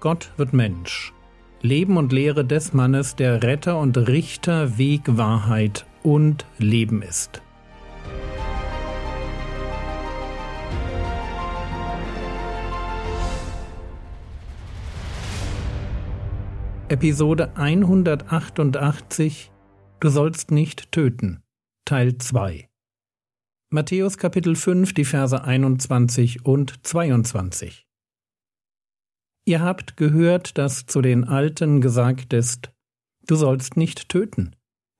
Gott wird Mensch. Leben und Lehre des Mannes, der Retter und Richter, Weg, Wahrheit und Leben ist. Episode 188 Du sollst nicht töten Teil 2 Matthäus Kapitel 5 die Verse 21 und 22 Ihr habt gehört, dass zu den Alten gesagt ist, du sollst nicht töten.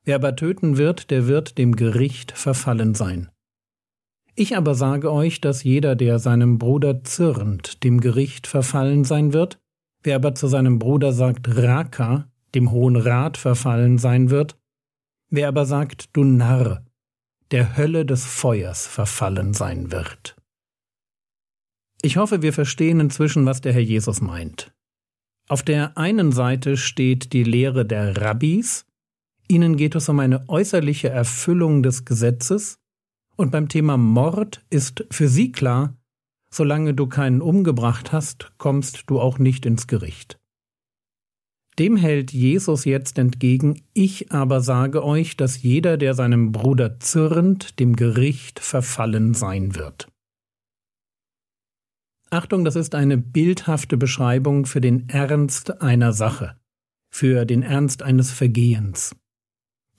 Wer aber töten wird, der wird dem Gericht verfallen sein. Ich aber sage euch, dass jeder, der seinem Bruder zürnt, dem Gericht verfallen sein wird, wer aber zu seinem Bruder sagt Raka, dem Hohen Rat verfallen sein wird, wer aber sagt Du Narr, der Hölle des Feuers verfallen sein wird. Ich hoffe, wir verstehen inzwischen, was der Herr Jesus meint. Auf der einen Seite steht die Lehre der Rabbis, ihnen geht es um eine äußerliche Erfüllung des Gesetzes, und beim Thema Mord ist für sie klar, solange du keinen umgebracht hast, kommst du auch nicht ins Gericht. Dem hält Jesus jetzt entgegen, ich aber sage euch, dass jeder, der seinem Bruder zürnt, dem Gericht verfallen sein wird. Achtung, das ist eine bildhafte Beschreibung für den Ernst einer Sache, für den Ernst eines Vergehens.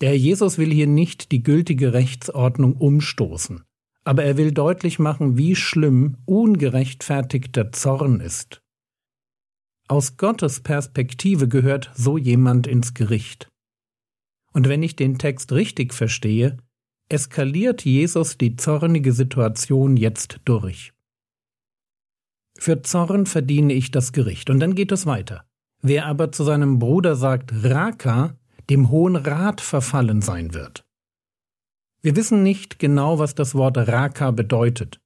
Der Herr Jesus will hier nicht die gültige Rechtsordnung umstoßen, aber er will deutlich machen, wie schlimm ungerechtfertigter Zorn ist. Aus Gottes Perspektive gehört so jemand ins Gericht. Und wenn ich den Text richtig verstehe, eskaliert Jesus die zornige Situation jetzt durch. Für Zorn verdiene ich das Gericht. Und dann geht es weiter. Wer aber zu seinem Bruder sagt Raka, dem Hohen Rat verfallen sein wird. Wir wissen nicht genau, was das Wort Raka bedeutet.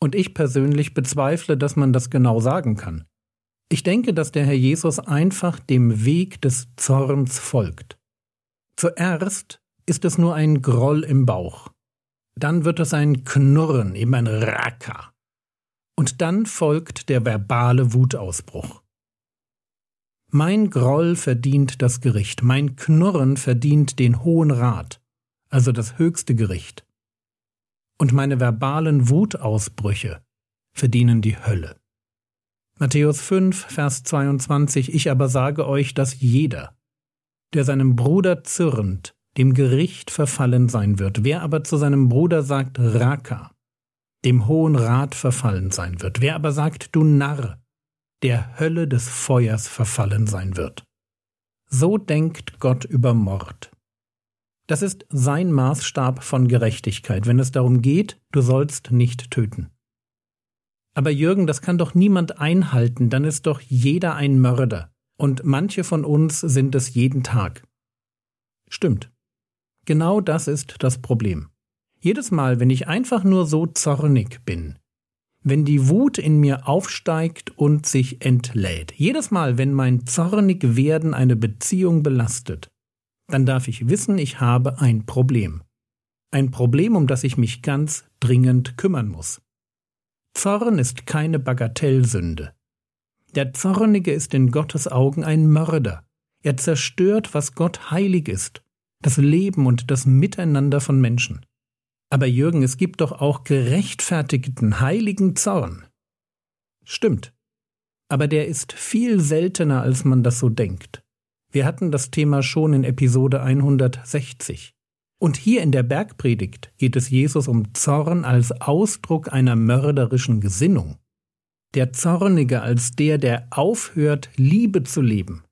Und ich persönlich bezweifle, dass man das genau sagen kann. Ich denke, dass der Herr Jesus einfach dem Weg des Zorns folgt. Zuerst ist es nur ein Groll im Bauch. Dann wird es ein Knurren, eben ein Raka. Und dann folgt der verbale Wutausbruch. Mein Groll verdient das Gericht, mein Knurren verdient den Hohen Rat, also das höchste Gericht. Und meine verbalen Wutausbrüche verdienen die Hölle. Matthäus 5, Vers 22 Ich aber sage euch, dass jeder, der seinem Bruder zürnt, dem Gericht verfallen sein wird. Wer aber zu seinem Bruder sagt Raka, dem Hohen Rat verfallen sein wird. Wer aber sagt, du Narr, der Hölle des Feuers verfallen sein wird. So denkt Gott über Mord. Das ist sein Maßstab von Gerechtigkeit, wenn es darum geht, du sollst nicht töten. Aber Jürgen, das kann doch niemand einhalten, dann ist doch jeder ein Mörder, und manche von uns sind es jeden Tag. Stimmt. Genau das ist das Problem. Jedes Mal, wenn ich einfach nur so zornig bin, wenn die Wut in mir aufsteigt und sich entlädt, jedes Mal, wenn mein zornig Werden eine Beziehung belastet, dann darf ich wissen, ich habe ein Problem. Ein Problem, um das ich mich ganz dringend kümmern muss. Zorn ist keine Bagatellsünde. Der Zornige ist in Gottes Augen ein Mörder. Er zerstört, was Gott heilig ist, das Leben und das Miteinander von Menschen. Aber Jürgen, es gibt doch auch gerechtfertigten heiligen Zorn. Stimmt. Aber der ist viel seltener, als man das so denkt. Wir hatten das Thema schon in Episode 160. Und hier in der Bergpredigt geht es Jesus um Zorn als Ausdruck einer mörderischen Gesinnung. Der Zornige als der, der aufhört, Liebe zu leben,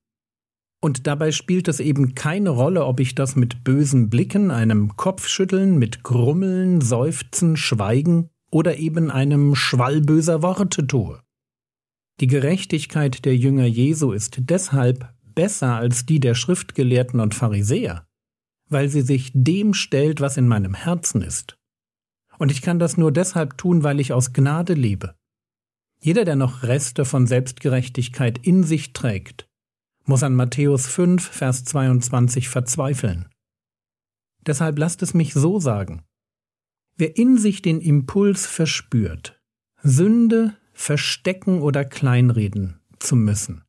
und dabei spielt es eben keine Rolle, ob ich das mit bösen Blicken, einem Kopfschütteln, mit Grummeln, Seufzen, Schweigen oder eben einem Schwall böser Worte tue. Die Gerechtigkeit der Jünger Jesu ist deshalb besser als die der Schriftgelehrten und Pharisäer, weil sie sich dem stellt, was in meinem Herzen ist. Und ich kann das nur deshalb tun, weil ich aus Gnade lebe. Jeder, der noch Reste von Selbstgerechtigkeit in sich trägt, muss an Matthäus 5, Vers 22 verzweifeln. Deshalb lasst es mich so sagen. Wer in sich den Impuls verspürt, Sünde verstecken oder kleinreden zu müssen,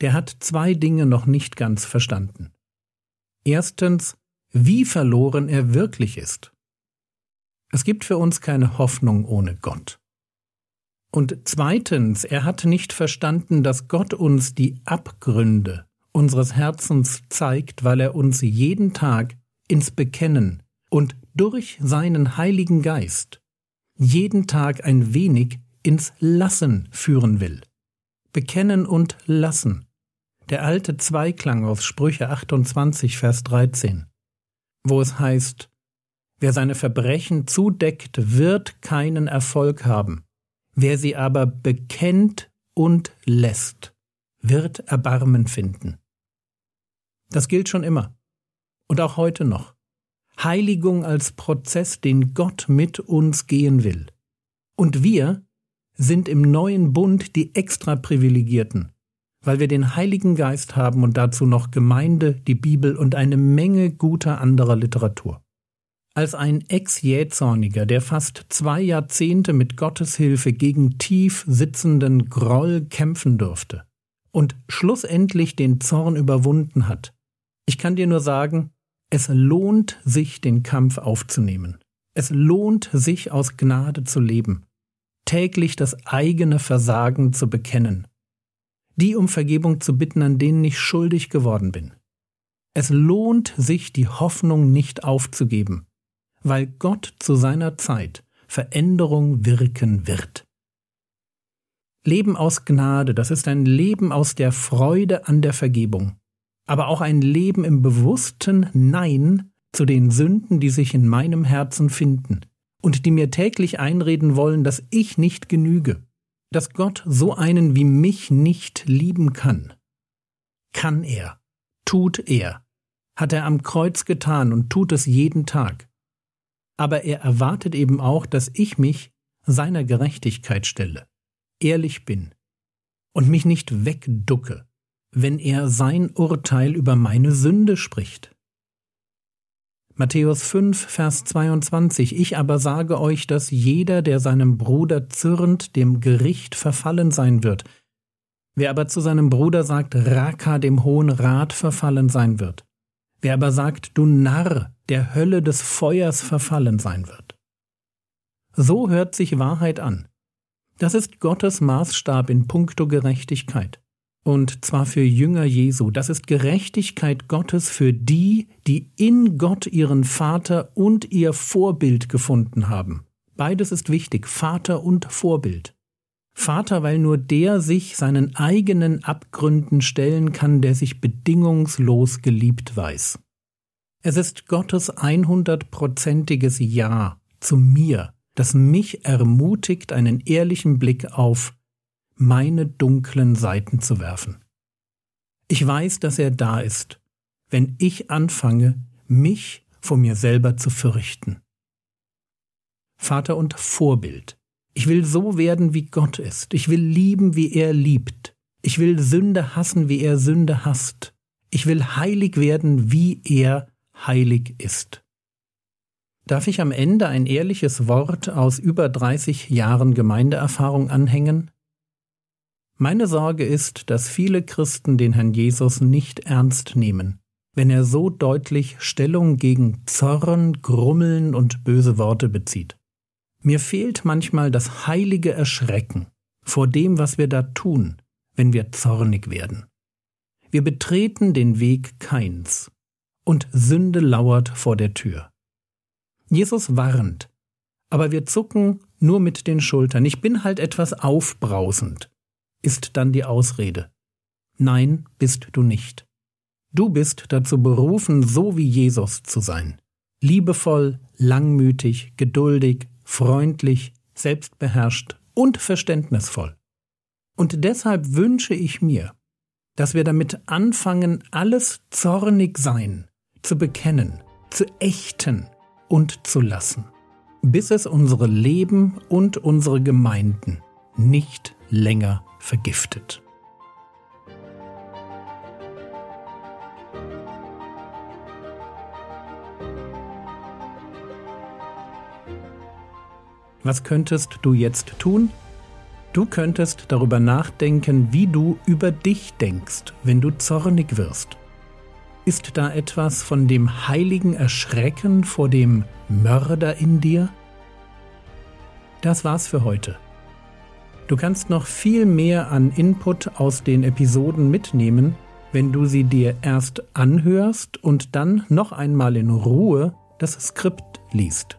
der hat zwei Dinge noch nicht ganz verstanden. Erstens, wie verloren er wirklich ist. Es gibt für uns keine Hoffnung ohne Gott. Und zweitens, er hat nicht verstanden, dass Gott uns die Abgründe unseres Herzens zeigt, weil er uns jeden Tag ins Bekennen und durch seinen Heiligen Geist jeden Tag ein wenig ins Lassen führen will. Bekennen und lassen. Der alte Zweiklang aus Sprüche 28, Vers 13, wo es heißt, Wer seine Verbrechen zudeckt, wird keinen Erfolg haben. Wer sie aber bekennt und lässt, wird Erbarmen finden. Das gilt schon immer und auch heute noch. Heiligung als Prozess, den Gott mit uns gehen will. Und wir sind im neuen Bund die Extraprivilegierten, weil wir den Heiligen Geist haben und dazu noch Gemeinde, die Bibel und eine Menge guter anderer Literatur. Als ein Ex-Jähzorniger, der fast zwei Jahrzehnte mit Gottes Hilfe gegen tief sitzenden Groll kämpfen durfte und schlussendlich den Zorn überwunden hat, ich kann dir nur sagen, es lohnt sich, den Kampf aufzunehmen. Es lohnt sich, aus Gnade zu leben, täglich das eigene Versagen zu bekennen, die um Vergebung zu bitten, an denen ich schuldig geworden bin. Es lohnt sich, die Hoffnung nicht aufzugeben, weil Gott zu seiner Zeit Veränderung wirken wird. Leben aus Gnade, das ist ein Leben aus der Freude an der Vergebung, aber auch ein Leben im bewussten Nein zu den Sünden, die sich in meinem Herzen finden und die mir täglich einreden wollen, dass ich nicht genüge, dass Gott so einen wie mich nicht lieben kann. Kann er, tut er, hat er am Kreuz getan und tut es jeden Tag aber er erwartet eben auch, dass ich mich seiner Gerechtigkeit stelle, ehrlich bin und mich nicht wegducke, wenn er sein Urteil über meine Sünde spricht. Matthäus 5, Vers 22 Ich aber sage euch, dass jeder, der seinem Bruder zürnt, dem Gericht verfallen sein wird. Wer aber zu seinem Bruder sagt, Raka dem Hohen Rat verfallen sein wird. Wer aber sagt, du Narr, der Hölle des Feuers verfallen sein wird. So hört sich Wahrheit an. Das ist Gottes Maßstab in puncto Gerechtigkeit. Und zwar für Jünger Jesu. Das ist Gerechtigkeit Gottes für die, die in Gott ihren Vater und ihr Vorbild gefunden haben. Beides ist wichtig, Vater und Vorbild. Vater, weil nur der sich seinen eigenen Abgründen stellen kann, der sich bedingungslos geliebt weiß. Es ist Gottes einhundertprozentiges Ja zu mir, das mich ermutigt, einen ehrlichen Blick auf meine dunklen Seiten zu werfen. Ich weiß, dass er da ist, wenn ich anfange, mich vor mir selber zu fürchten. Vater und Vorbild. Ich will so werden, wie Gott ist. Ich will lieben, wie er liebt. Ich will Sünde hassen, wie er Sünde hasst. Ich will heilig werden, wie er heilig ist. Darf ich am Ende ein ehrliches Wort aus über 30 Jahren Gemeindeerfahrung anhängen? Meine Sorge ist, dass viele Christen den Herrn Jesus nicht ernst nehmen, wenn er so deutlich Stellung gegen Zorn, Grummeln und böse Worte bezieht. Mir fehlt manchmal das heilige Erschrecken vor dem, was wir da tun, wenn wir zornig werden. Wir betreten den Weg Keins und Sünde lauert vor der Tür. Jesus warnt, aber wir zucken nur mit den Schultern. Ich bin halt etwas aufbrausend, ist dann die Ausrede. Nein, bist du nicht. Du bist dazu berufen, so wie Jesus zu sein. Liebevoll, langmütig, geduldig, freundlich, selbstbeherrscht und verständnisvoll. Und deshalb wünsche ich mir, dass wir damit anfangen, alles zornig sein, zu bekennen, zu ächten und zu lassen, bis es unsere Leben und unsere Gemeinden nicht länger vergiftet. Was könntest du jetzt tun? Du könntest darüber nachdenken, wie du über dich denkst, wenn du zornig wirst. Ist da etwas von dem heiligen Erschrecken vor dem Mörder in dir? Das war's für heute. Du kannst noch viel mehr an Input aus den Episoden mitnehmen, wenn du sie dir erst anhörst und dann noch einmal in Ruhe das Skript liest.